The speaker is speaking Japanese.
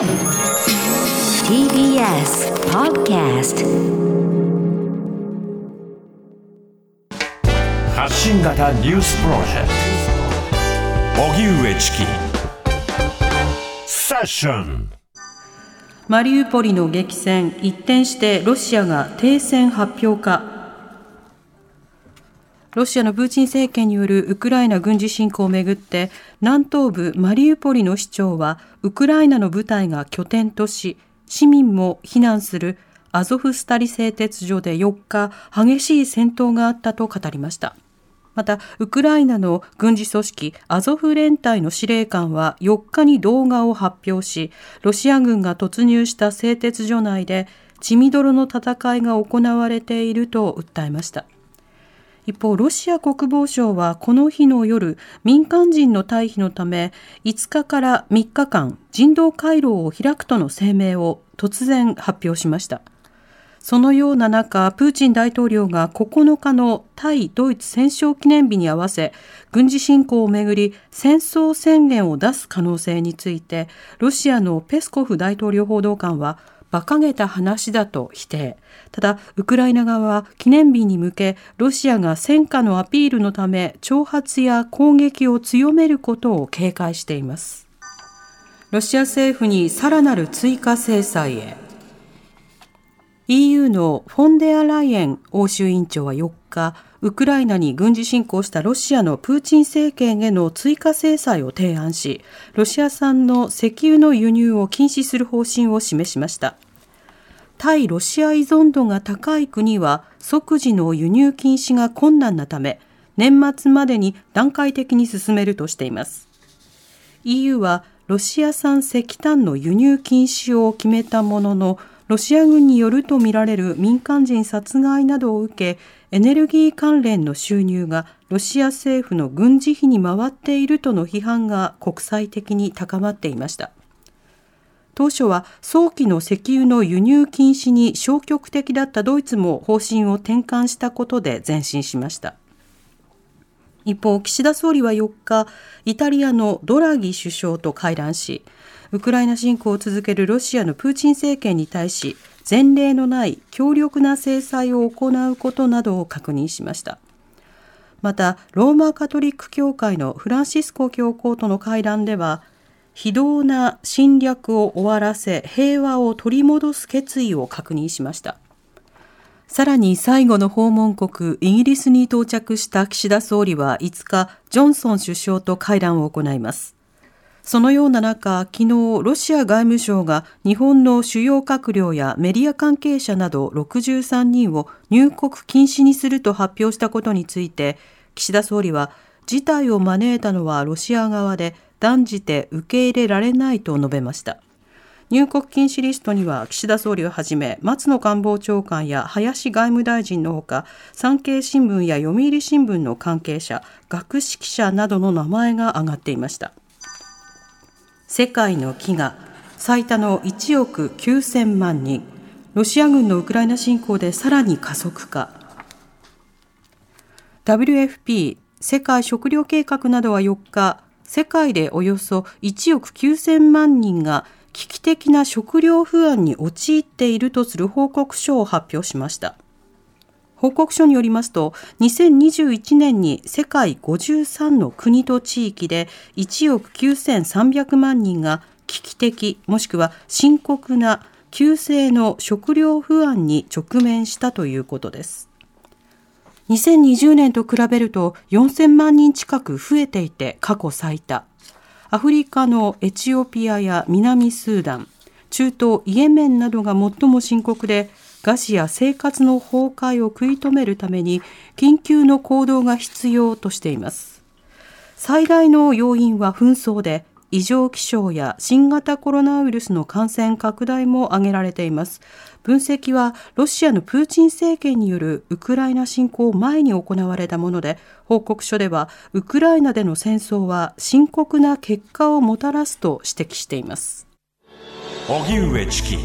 TBS Podcast 発信型ニュースプロジェクト。荻上チキ。セッション。マリウポリの激戦一転してロシアが停戦発表かロシアのプーチン政権によるウクライナ軍事侵攻をめぐって南東部マリウポリの市長はウクライナの部隊が拠点とし市民も避難するアゾフスタリ製鉄所で4日激しい戦闘があったと語りました。またウクライナの軍事組織アゾフ連隊の司令官は4日に動画を発表しロシア軍が突入した製鉄所内で血みどろの戦いが行われていると訴えました。一方、ロシア国防省はこの日の夜、民間人の退避のため、5日から3日間、人道回廊を開くとの声明を突然発表しました。そのような中、プーチン大統領が9日の対ドイツ戦勝記念日に合わせ、軍事侵攻をめぐり戦争宣言を出す可能性について、ロシアのペスコフ大統領報道官は、馬鹿げた話だと否定。ただ、ウクライナ側は記念日に向け、ロシアが戦果のアピールのため、挑発や攻撃を強めることを警戒しています。ロシア政府にさらなる追加制裁へ。EU のフォンデアライエン欧州委員長は4日、ウクライナに軍事侵攻したロシアのプーチン政権への追加制裁を提案し、ロシア産の石油の輸入を禁止する方針を示しました。対ロシア依存度が高い国は即時の輸入禁止が困難なため、年末までに段階的に進めるとしています。EU はロシア産石炭の輸入禁止を決めたものの、ロシア軍によるとみられる民間人殺害などを受け、エネルギー関連の収入がロシア政府の軍事費に回っているとの批判が国際的に高まっていました。当初は早期の石油の輸入禁止に消極的だったドイツも方針を転換したことで前進しました。一方、岸田総理は4日、イタリアのドラギ首相と会談し、ウクライナ侵攻を続けるロシアのプーチン政権に対し、前例のない強力な制裁を行うことなどを確認しました。また、ローマカトリック教会のフランシスコ教皇との会談では、非道な侵略を終わらせ平和を取り戻す決意を確認しました。さらに最後の訪問国イギリスに到着した岸田総理は5日、ジョンソン首相と会談を行います。そのような中、昨日、ロシア外務省が日本の主要閣僚やメディア関係者など63人を入国禁止にすると発表したことについて、岸田総理は、事態を招いたのはロシア側で断じて受け入れられないと述べました。入国禁止リストには岸田総理をはじめ松野官房長官や林外務大臣のほか産経新聞や読売新聞の関係者学識者などの名前が挙がっていました世界の飢餓最多の1億9000万人ロシア軍のウクライナ侵攻でさらに加速化 WFP 世界食糧計画などは4日世界でおよそ1億9000万人が危機的な食料不安に陥っているとする報告書を発表しました。報告書によりますと、2021年に世界53の国と地域で1億9300万人が危機的もしくは深刻な急性の食料不安に直面したということです。2020年と比べると4000万人近く増えていて過去最多。アフリカのエチオピアや南スーダン、中東イエメンなどが最も深刻で、餓死や生活の崩壊を食い止めるために緊急の行動が必要としています。最大の要因は紛争で、異常気象や新型コロナウイルスの感染拡大も挙げられています。分析はロシアのプーチン政権によるウクライナ侵攻前に行われたもので、報告書ではウクライナでの戦争は深刻な結果をもたらすと指摘しています。荻上チキ